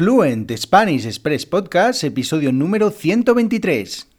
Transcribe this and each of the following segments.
Fluent Spanish Express Podcast, episodio número 123.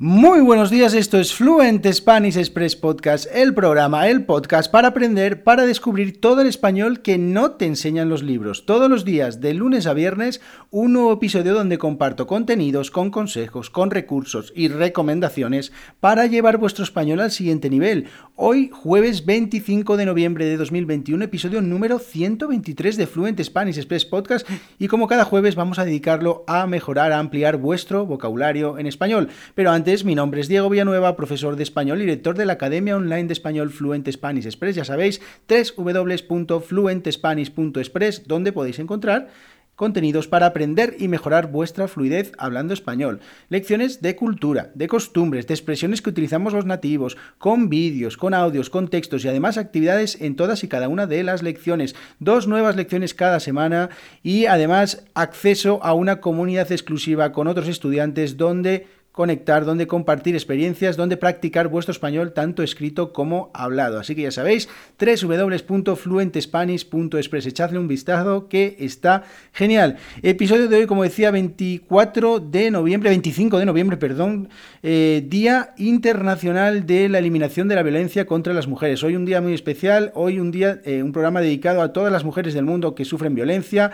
Muy buenos días, esto es Fluent Spanish Express Podcast, el programa, el podcast para aprender, para descubrir todo el español que no te enseñan los libros. Todos los días, de lunes a viernes, un nuevo episodio donde comparto contenidos con consejos, con recursos y recomendaciones para llevar vuestro español al siguiente nivel. Hoy, jueves 25 de noviembre de 2021, episodio número 123 de Fluent Spanish Express Podcast y como cada jueves vamos a dedicarlo a mejorar, a ampliar vuestro vocabulario en español. Pero antes mi nombre es Diego Villanueva, profesor de español y director de la Academia Online de Español Fluent Spanish Express. Ya sabéis, www.fluentespanish.express, donde podéis encontrar contenidos para aprender y mejorar vuestra fluidez hablando español, lecciones de cultura, de costumbres, de expresiones que utilizamos los nativos, con vídeos, con audios, con textos y además actividades en todas y cada una de las lecciones, dos nuevas lecciones cada semana y además acceso a una comunidad exclusiva con otros estudiantes donde conectar, donde compartir experiencias, donde practicar vuestro español tanto escrito como hablado. Así que ya sabéis, www.fluentespanish.express. Echadle un vistazo que está genial. Episodio de hoy, como decía, 24 de noviembre, 25 de noviembre, perdón, eh, Día Internacional de la Eliminación de la Violencia contra las Mujeres. Hoy un día muy especial, hoy un día, eh, un programa dedicado a todas las mujeres del mundo que sufren violencia.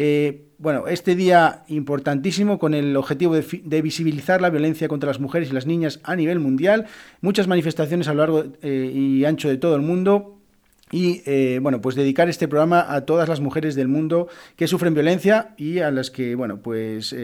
Eh, bueno, este día importantísimo con el objetivo de, visibilizar la violencia contra las mujeres y las niñas a nivel mundial, muchas manifestaciones a lo largo eh, y ancho de todo el mundo. Y eh, bueno, pues dedicar este programa a todas las mujeres del mundo que sufren violencia y a las que, bueno, pues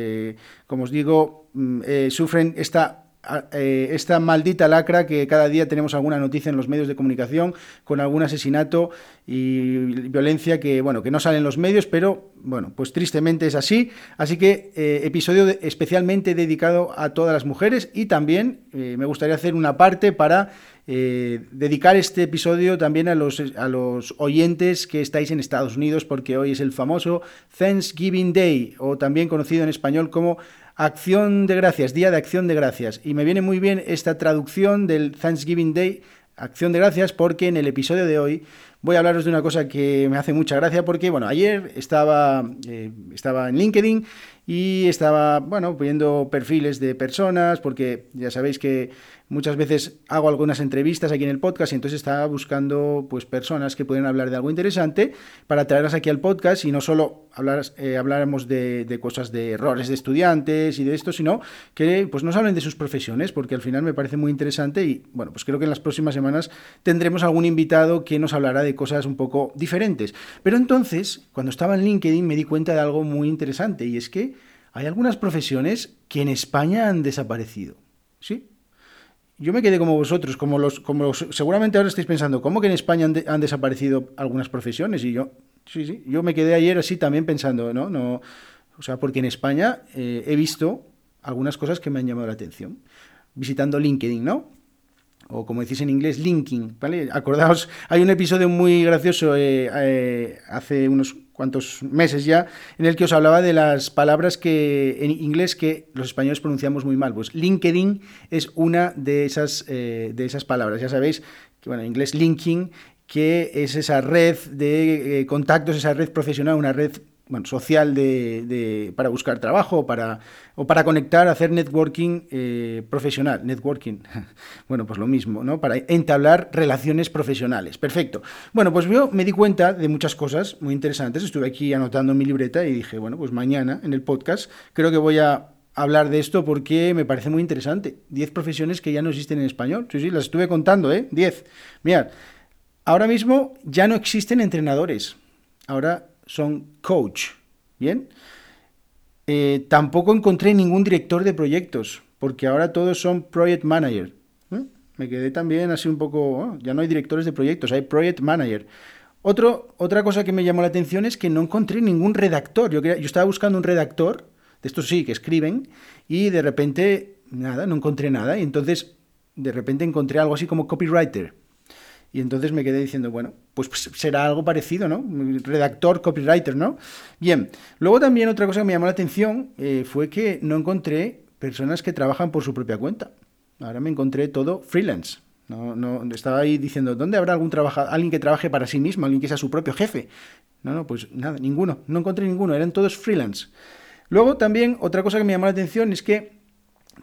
como os digo, mm, sufren esta esta maldita lacra que cada día tenemos alguna noticia en los medios de comunicación con algún asesinato y violencia que bueno que no sale en los medios pero bueno pues tristemente es así. Así que eh, episodio especialmente dedicado a todas las mujeres y también eh, me gustaría hacer una parte para eh, dedicar este episodio también a los, a los oyentes que estáis en Estados Unidos porque hoy es el famoso Thanksgiving Day o también conocido en español como Acción de Gracias, Día de Acción de Gracias. Y me viene muy bien esta traducción del Thanksgiving Day, Acción de Gracias, porque en el episodio de hoy voy a hablaros de una cosa que me hace mucha gracia, porque, bueno, ayer estaba, eh, estaba en LinkedIn y estaba, bueno, viendo perfiles de personas, porque ya sabéis que muchas veces hago algunas entrevistas aquí en el podcast y entonces estaba buscando pues personas que pueden hablar de algo interesante para traerlas aquí al podcast y no solo hablar, eh, habláramos de, de, cosas de errores de estudiantes y de esto, sino que pues nos hablen de sus profesiones, porque al final me parece muy interesante y bueno, pues creo que en las próximas semanas tendremos algún invitado que nos hablará de cosas un poco diferentes. Pero entonces, cuando estaba en LinkedIn me di cuenta de algo muy interesante y es que hay algunas profesiones que en España han desaparecido. ¿Sí? Yo me quedé como vosotros, como los, como seguramente ahora estáis pensando, ¿cómo que en España han, desaparecido algunas profesiones? Y yo, sí, sí, yo me quedé ayer así también pensando, ¿no? no o sea, porque en España eh, he visto algunas cosas que me han llamado la atención. Visitando LinkedIn, ¿no? O como decís en inglés, linking, ¿vale? Acordaos, hay un episodio muy gracioso eh, eh, hace unos cuantos meses ya, en el que os hablaba de las palabras que en inglés que los españoles pronunciamos muy mal. Pues LinkedIn es una de esas, eh, de esas palabras. Ya sabéis que, bueno, en inglés linking, que es esa red de contactos, esa red profesional, una red bueno, social de, para buscar trabajo para, o para conectar, hacer networking eh, profesional. Networking, bueno, pues lo mismo, ¿no? Para entablar relaciones profesionales. Perfecto. Bueno, pues yo me di cuenta de muchas cosas muy interesantes. Estuve aquí anotando en mi libreta y dije, bueno, pues mañana en el podcast creo que voy a hablar de esto porque me parece muy interesante. Diez profesiones que ya no existen en español. Sí, sí, las estuve contando, ¿eh? Diez. Mirad, ahora mismo ya no existen entrenadores. Ahora son coach. Bien. Eh, tampoco encontré ningún director de proyectos, porque ahora todos son project manager. ¿eh? Me quedé también así un poco, oh, ya no hay directores de proyectos, hay project manager. Otro, otra cosa que me llamó la atención es que no encontré ningún redactor. Yo, yo estaba buscando un redactor, de estos sí, que escriben, y de repente, nada, no encontré nada. Y entonces, de repente encontré algo así como copywriter. Y entonces me quedé diciendo, bueno, pues, será algo parecido, ¿no? Redactor, copywriter, ¿no? Bien, luego también otra cosa que me llamó la atención eh, fue que no encontré personas que trabajan por su propia cuenta. Ahora me encontré todo freelance. No, no, estaba ahí diciendo, ¿dónde habrá algún trabajador, alguien que trabaje para sí mismo, alguien que sea su propio jefe? No, no, pues nada, ninguno, no encontré ninguno, eran todos freelance. Luego también otra cosa que me llamó la atención es que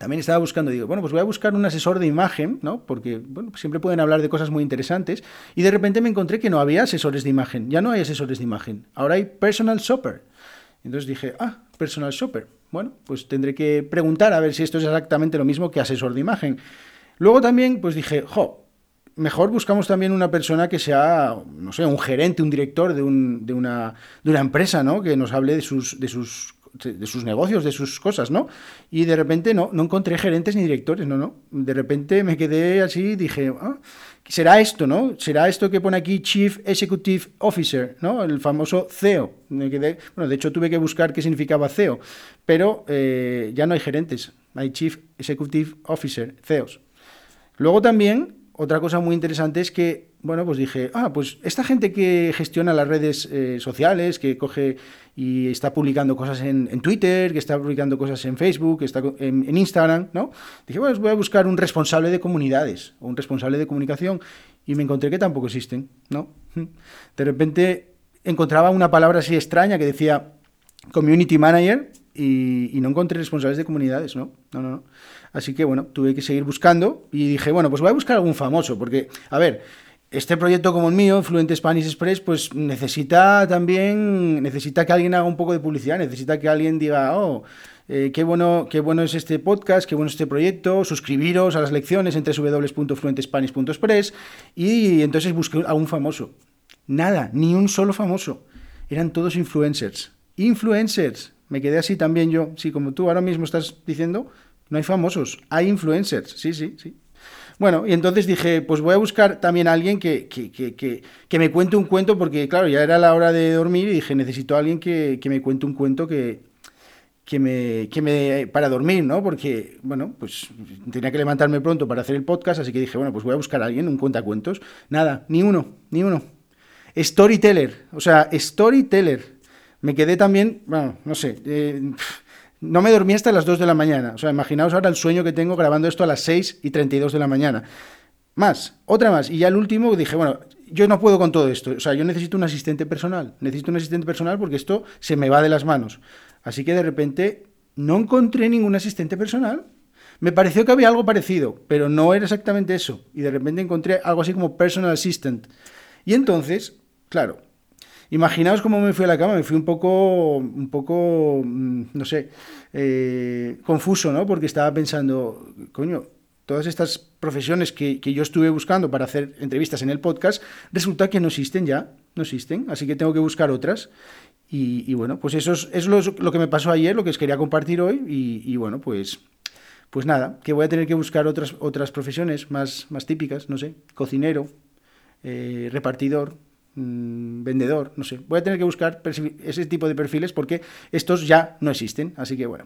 también estaba buscando, digo, bueno, pues voy a buscar un asesor de imagen, ¿no? Porque, bueno, siempre pueden hablar de cosas muy interesantes. Y de repente me encontré que no había asesores de imagen, ya no hay asesores de imagen, ahora hay personal shopper. Entonces dije, ah, personal shopper. Bueno, pues tendré que preguntar a ver si esto es exactamente lo mismo que asesor de imagen. Luego también, pues dije, jo, mejor buscamos también una persona que sea, no sé, un gerente, un director de, un, de, una, de una empresa, ¿no? Que nos hable de sus, de sus de sus negocios, de sus cosas, ¿no? Y de repente no, no encontré gerentes ni directores, no, no. De repente me quedé así y dije, ah, será esto, ¿no? Será esto que pone aquí Chief Executive Officer, ¿no? El famoso CEO. Bueno, de hecho tuve que buscar qué significaba CEO, pero eh, ya no hay gerentes, hay Chief Executive Officer, CEOs. Luego también, otra cosa muy interesante es que bueno, pues dije, ah, pues esta gente que gestiona las redes eh, sociales, que coge y está publicando cosas en, Twitter, que está publicando cosas en Facebook, que está en, Instagram, ¿no? Dije, bueno, pues voy a buscar un responsable de comunidades o un responsable de comunicación y me encontré que tampoco existen, ¿no? De repente encontraba una palabra así extraña que decía community manager y, y no encontré responsables de comunidades, ¿no? No, no, no. Así que, bueno, tuve que seguir buscando y dije, bueno, pues voy a buscar algún famoso, porque, a ver, este proyecto como el mío, Fluent Spanish Express, pues necesita también, necesita que alguien haga un poco de publicidad, necesita que alguien diga, oh, eh, qué, bueno, qué bueno es este podcast, qué bueno es este proyecto, suscribiros a las lecciones en www.fluentespanish.express y entonces busqué a un famoso. Nada, ni un solo famoso. Eran todos influencers. Influencers. Me quedé así también yo. Sí, como tú ahora mismo estás diciendo, no hay famosos, hay influencers. Sí, sí, sí. Bueno, y entonces dije, pues voy a buscar también a alguien que, que, me cuente un cuento, porque claro, ya era la hora de dormir y dije, necesito a alguien que, me cuente un cuento que, que me, que me para dormir, ¿no? Porque, bueno, pues tenía que levantarme pronto para hacer el podcast, así que dije, bueno, pues voy a buscar a alguien, un cuentacuentos. Nada, ni uno, ni uno. Storyteller, o sea, storyteller. Me quedé también, bueno, no sé, eh, no me dormí hasta las 2 de la mañana. O sea, imaginaos ahora el sueño que tengo grabando esto a las 6 y 32 de la mañana. Más, otra más. Y ya el último dije, bueno, yo no puedo con todo esto. O sea, yo necesito un asistente personal. Necesito un asistente personal porque esto se me va de las manos. Así que de repente no encontré ningún asistente personal. Me pareció que había algo parecido, pero no era exactamente eso. Y de repente encontré algo así como personal assistant. Y entonces, claro, Imaginaos cómo me fui a la cama, me fui un poco, un poco, mm, no sé, eh, confuso, ¿no? Porque estaba pensando, coño, todas estas profesiones que, yo estuve buscando para hacer entrevistas en el podcast, resulta que no existen ya, no existen, así que tengo que buscar otras. Y, bueno, pues eso es, lo, que me pasó ayer, lo que os quería compartir hoy, y, bueno, pues, pues nada, que voy a tener que buscar otras, otras profesiones más, más típicas, no sé, cocinero, eh, repartidor, Mm, vendedor, no sé. Voy a tener que buscar ese tipo de perfiles porque estos ya no existen. Así que bueno.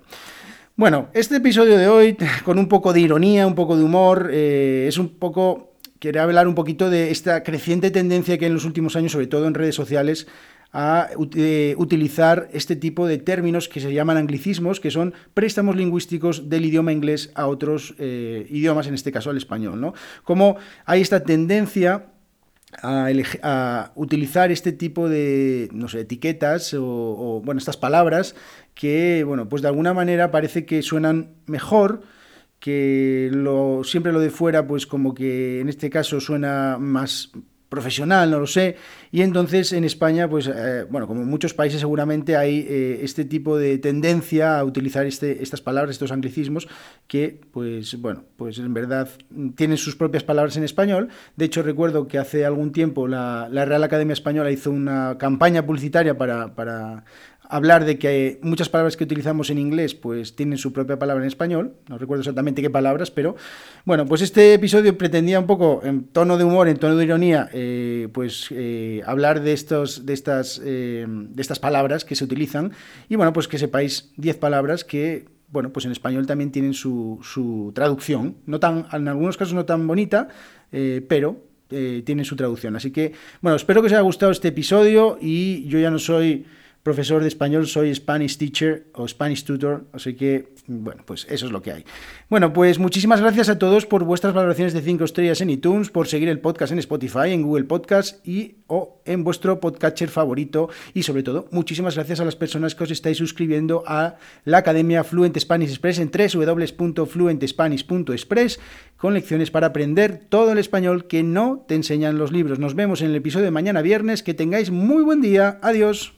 Bueno, este episodio de hoy, con un poco de ironía, un poco de humor, eh, es un poco. Quería hablar un poquito de esta creciente tendencia que en los últimos años, sobre todo en redes sociales, a eh, utilizar este tipo de términos que se llaman anglicismos, que son préstamos lingüísticos del idioma inglés a otros eh, idiomas, en este caso al español. ¿no? Como hay esta tendencia a, utilizar este tipo de, no sé, etiquetas o, bueno, estas palabras que, bueno, pues de alguna manera parece que suenan mejor, que lo, siempre lo de fuera, pues como que en este caso suena más profesional, no lo sé. Y entonces en España, pues eh, bueno, como en muchos países seguramente hay eh, este tipo de tendencia a utilizar este, estas palabras, estos anglicismos, que pues bueno, pues en verdad tienen sus propias palabras en español. De hecho, recuerdo que hace algún tiempo la, Real Academia Española hizo una campaña publicitaria para hablar de que muchas palabras que utilizamos en inglés pues tienen su propia palabra en español, no recuerdo exactamente qué palabras, pero bueno, pues este episodio pretendía un poco en tono de humor, en tono de ironía, eh, pues eh, hablar de, estos, de, estas, eh, de estas palabras que se utilizan. Y bueno, pues que sepáis 10 palabras que bueno, pues en español también tienen su, su traducción, no tan, en algunos casos no tan bonita, pero tienen su traducción. Así que, bueno, espero que os haya gustado este episodio y yo ya no soy profesor de español, soy Spanish teacher o Spanish tutor, así que, bueno, pues eso es lo que hay. Bueno, pues muchísimas gracias a todos por vuestras valoraciones de 5 estrellas en iTunes, por seguir el podcast en Spotify, en Google Podcast y o en vuestro podcatcher favorito y sobre todo, muchísimas gracias a las personas que os estáis suscribiendo a la Academia Fluent Spanish Express en www.fluentespanish.express con lecciones para aprender todo el español que no te enseñan los libros. Nos vemos en el episodio de mañana viernes. Que tengáis muy buen día. Adiós.